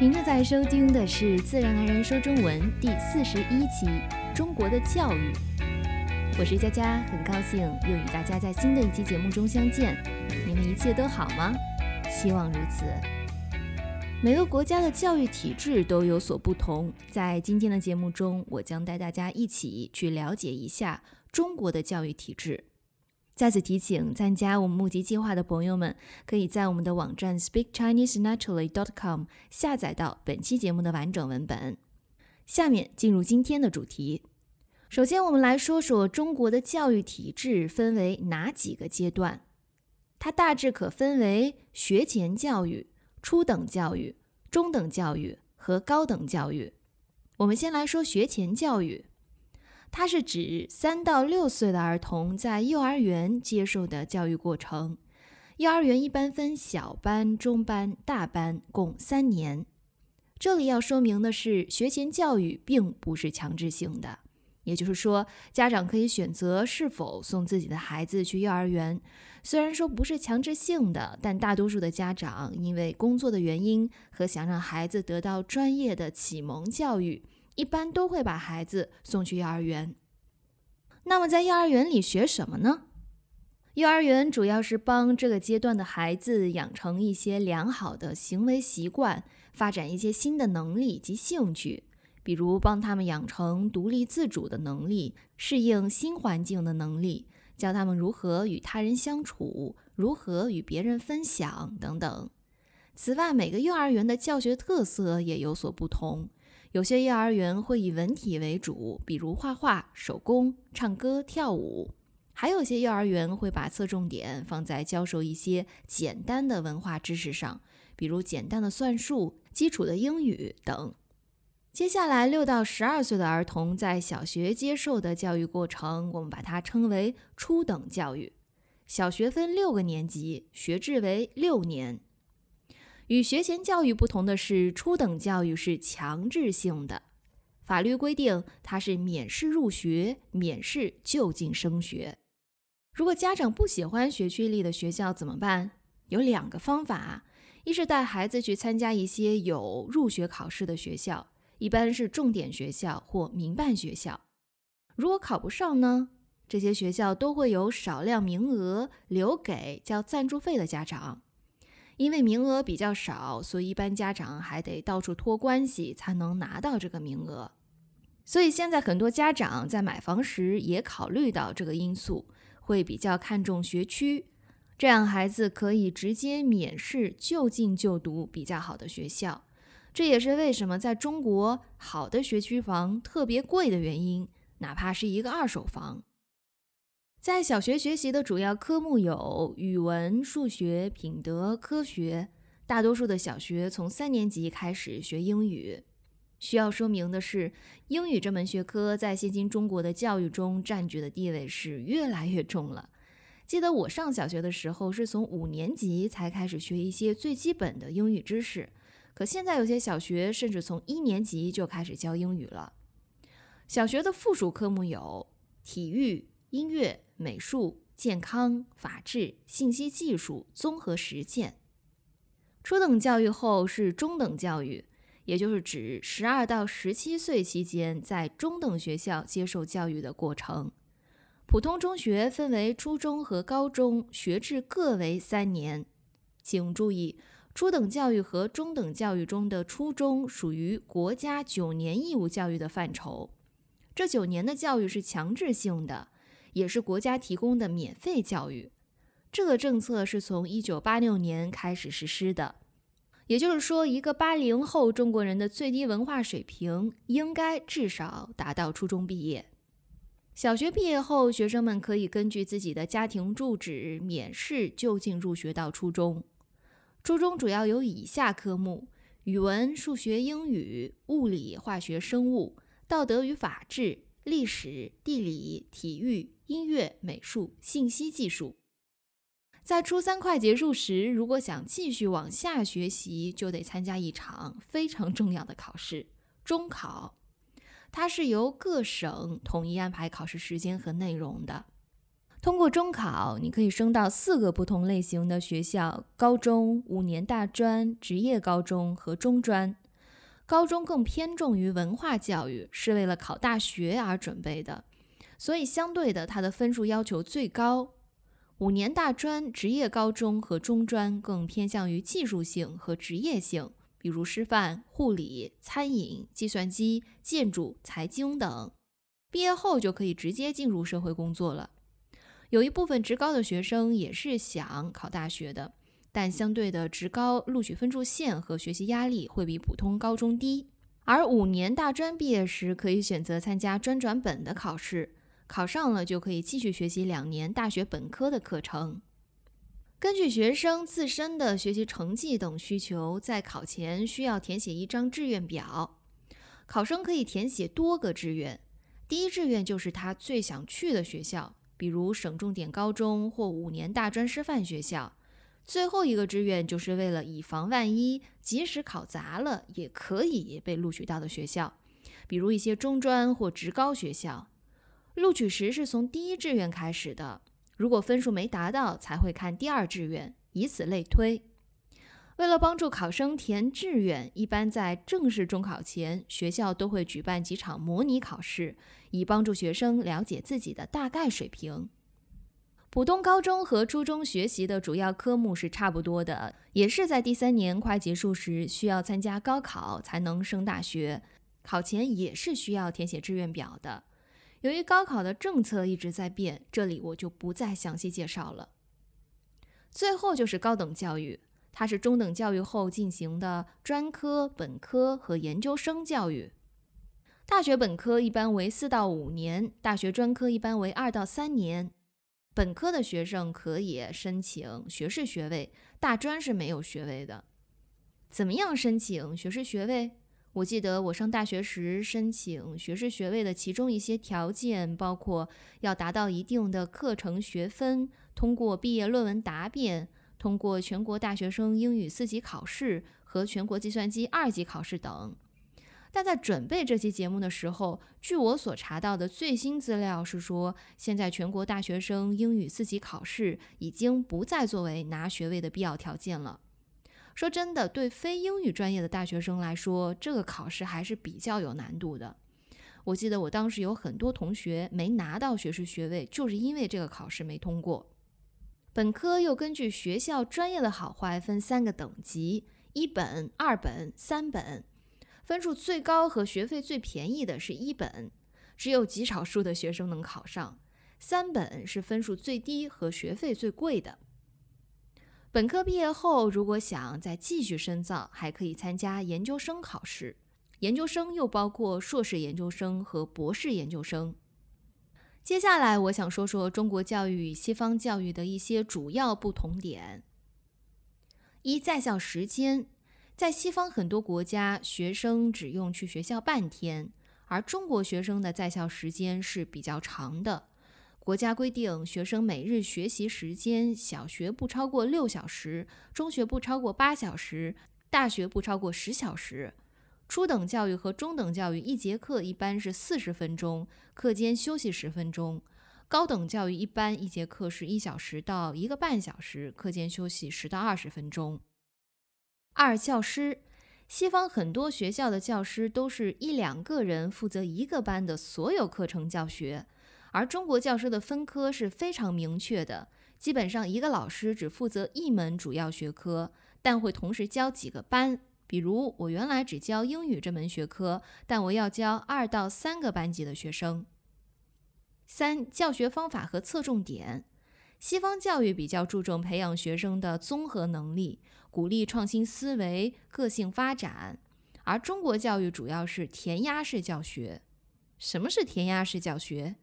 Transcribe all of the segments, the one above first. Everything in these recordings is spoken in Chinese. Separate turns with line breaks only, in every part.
您正在收听的是《自然而然说中文》第四十一期《中国的教育》。我是佳佳，很高兴又与大家在新的一期节目中相见。你们一切都好吗？希望如此。每个国家的教育体制都有所不同，在今天的节目中，我将带大家一起去了解一下中国的教育体制。再次提醒参加我们募集计划的朋友们，可以在我们的网站 speakchinesenaturally.com 下载到本期节目的完整文本。下面进入今天的主题。首先，我们来说说中国的教育体制分为哪几个阶段。它大致可分为学前教育、初等教育、中等教育和高等教育。我们先来说学前教育。它是指三到六岁的儿童在幼儿园接受的教育过程。幼儿园一般分小班、中班、大班，共三年。这里要说明的是，学前教育并不是强制性的，也就是说，家长可以选择是否送自己的孩子去幼儿园。虽然说不是强制性的，但大多数的家长因为工作的原因和想让孩子得到专业的启蒙教育。一般都会把孩子送去幼儿园。那么在幼儿园里学什么呢？幼儿园主要是帮这个阶段的孩子养成一些良好的行为习惯，发展一些新的能力及兴趣，比如帮他们养成独立自主的能力、适应新环境的能力，教他们如何与他人相处、如何与别人分享等等。此外，每个幼儿园的教学特色也有所不同。有些幼儿园会以文体为主，比如画画、手工、唱歌、跳舞；还有些幼儿园会把侧重点放在教授一些简单的文化知识上，比如简单的算术、基础的英语等。接下来，六到十二岁的儿童在小学接受的教育过程，我们把它称为初等教育。小学分六个年级，学制为六年。与学前教育不同的是，初等教育是强制性的，法律规定它是免试入学、免试就近升学。如果家长不喜欢学区里的学校怎么办？有两个方法：一是带孩子去参加一些有入学考试的学校，一般是重点学校或民办学校。如果考不上呢？这些学校都会有少量名额留给交赞助费的家长。因为名额比较少，所以一般家长还得到处托关系才能拿到这个名额。所以现在很多家长在买房时也考虑到这个因素，会比较看重学区，这样孩子可以直接免试就近就读比较好的学校。这也是为什么在中国好的学区房特别贵的原因，哪怕是一个二手房。在小学学习的主要科目有语文、数学、品德、科学。大多数的小学从三年级开始学英语。需要说明的是，英语这门学科在现今中国的教育中占据的地位是越来越重了。记得我上小学的时候，是从五年级才开始学一些最基本的英语知识，可现在有些小学甚至从一年级就开始教英语了。小学的附属科目有体育、音乐。美术、健康、法治、信息技术、综合实践。初等教育后是中等教育，也就是指十二到十七岁期间在中等学校接受教育的过程。普通中学分为初中和高中，学制各为三年。请注意，初等教育和中等教育中的初中属于国家九年义务教育的范畴，这九年的教育是强制性的。也是国家提供的免费教育，这个政策是从一九八六年开始实施的。也就是说，一个八零后中国人的最低文化水平应该至少达到初中毕业。小学毕业后，学生们可以根据自己的家庭住址免试就近入学到初中。初中主要有以下科目：语文、数学、英语、物理、化学、生物、道德与法治、历史、地理、体育。音乐、美术、信息技术，在初三快结束时，如果想继续往下学习，就得参加一场非常重要的考试——中考。它是由各省统一安排考试时间和内容的。通过中考，你可以升到四个不同类型的学校：高中、五年大专、职业高中和中专。高中更偏重于文化教育，是为了考大学而准备的，所以相对的，它的分数要求最高。五年大专、职业高中和中专更偏向于技术性和职业性，比如师范、护理、餐饮、计算机、建筑、财经等。毕业后就可以直接进入社会工作了。有一部分职高的学生也是想考大学的，但相对的，职高录取分数线和学习压力会比普通高中低。而五年大专毕业时，可以选择参加专转本的考试，考上了就可以继续学习两年大学本科的课程。根据学生自身的学习成绩等需求，在考前需要填写一张志愿表，考生可以填写多个志愿。第一志愿就是他最想去的学校，比如省重点高中或五年大专师范学校。最后一个志愿就是为了以防万一，即使考砸了也可以被录取到的学校，比如一些中专或职高学校。录取时是从第一志愿开始的，如果分数没达到，才会看第二志愿，以此类推。为了帮助考生填志愿，一般在正式中考前，学校都会举办几场模拟考试，以帮助学生了解自己的大概水平。普通高中和初中学习的主要科目是差不多的，也是在第三年快结束时需要参加高考才能升大学，考前也是需要填写志愿表的。由于高考的政策一直在变，这里我就不再详细介绍了。最后就是高等教育。它是中等教育后进行的专科、本科和研究生教育。大学本科一般为四到五年，大学专科一般为二到三年。本科的学生可以申请学士学位，大专是没有学位的。怎么样申请学士学位？我记得我上大学时申请学士学位的其中一些条件包括要达到一定的课程学分，通过毕业论文答辩。通过全国大学生英语四级考试和全国计算机二级考试等，但在准备这期节目的时候，据我所查到的最新资料是说，现在全国大学生英语四级考试已经不再作为拿学位的必要条件了。说真的，对非英语专业的大学生来说，这个考试还是比较有难度的。我记得我当时有很多同学没拿到学士学位，就是因为这个考试没通过。本科又根据学校专业的好坏分三个等级：一本、二本、三本。分数最高和学费最便宜的是一本，只有极少数的学生能考上；三本是分数最低和学费最贵的。本科毕业后，如果想再继续深造，还可以参加研究生考试。研究生又包括硕士研究生和博士研究生。接下来，我想说说中国教育与西方教育的一些主要不同点。一、在校时间，在西方很多国家，学生只用去学校半天，而中国学生的在校时间是比较长的。国家规定，学生每日学习时间，小学不超过六小时，中学不超过八小时，大学不超过十小时。初等教育和中等教育一节课一般是四十分钟，课间休息十分钟；高等教育一般一节课是一小时到一个半小时，课间休息十到二十分钟。二、教师，西方很多学校的教师都是一两个人负责一个班的所有课程教学，而中国教师的分科是非常明确的，基本上一个老师只负责一门主要学科，但会同时教几个班。比如，我原来只教英语这门学科，但我要教二到三个班级的学生。三、教学方法和侧重点，西方教育比较注重培养学生的综合能力，鼓励创新思维、个性发展，而中国教育主要是填鸭式教学。什么是填鸭式教学？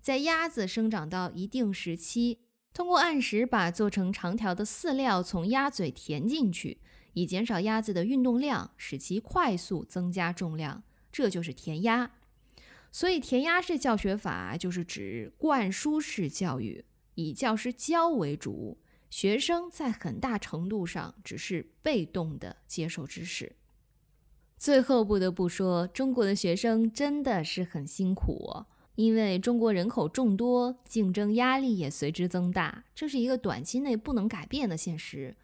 在鸭子生长到一定时期，通过按时把做成长条的饲料从鸭嘴填进去。以减少鸭子的运动量，使其快速增加重量，这就是填鸭。所以，填鸭式教学法就是指灌输式教育，以教师教为主，学生在很大程度上只是被动的接受知识。最后，不得不说，中国的学生真的是很辛苦，因为中国人口众多，竞争压力也随之增大，这是一个短期内不能改变的现实。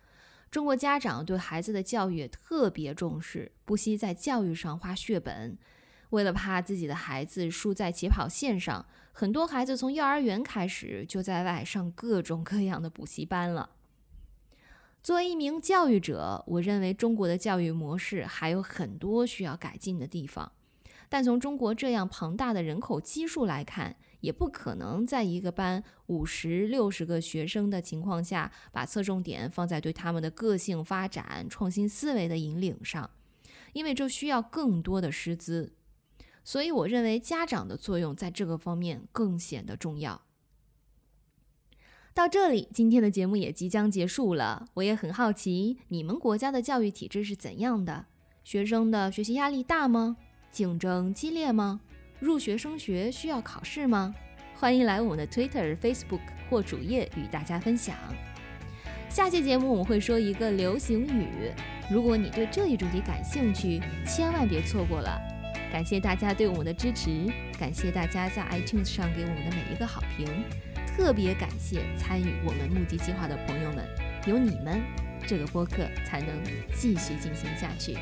中国家长对孩子的教育特别重视，不惜在教育上花血本。为了怕自己的孩子输在起跑线上，很多孩子从幼儿园开始就在外上各种各样的补习班了。作为一名教育者，我认为中国的教育模式还有很多需要改进的地方。但从中国这样庞大的人口基数来看，也不可能在一个班五十六十个学生的情况下，把侧重点放在对他们的个性发展、创新思维的引领上，因为这需要更多的师资。所以，我认为家长的作用在这个方面更显得重要。到这里，今天的节目也即将结束了。我也很好奇，你们国家的教育体制是怎样的？学生的学习压力大吗？竞争激烈吗？入学升学需要考试吗？欢迎来我们的 Twitter、Facebook 或主页与大家分享。下期节目我们会说一个流行语，如果你对这一主题感兴趣，千万别错过了。感谢大家对我们的支持，感谢大家在 iTunes 上给我们的每一个好评，特别感谢参与我们募集计划的朋友们，有你们，这个播客才能继续进行下去。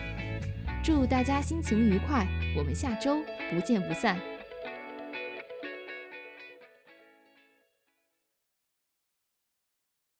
祝大家心情愉快，我们下周不见不散。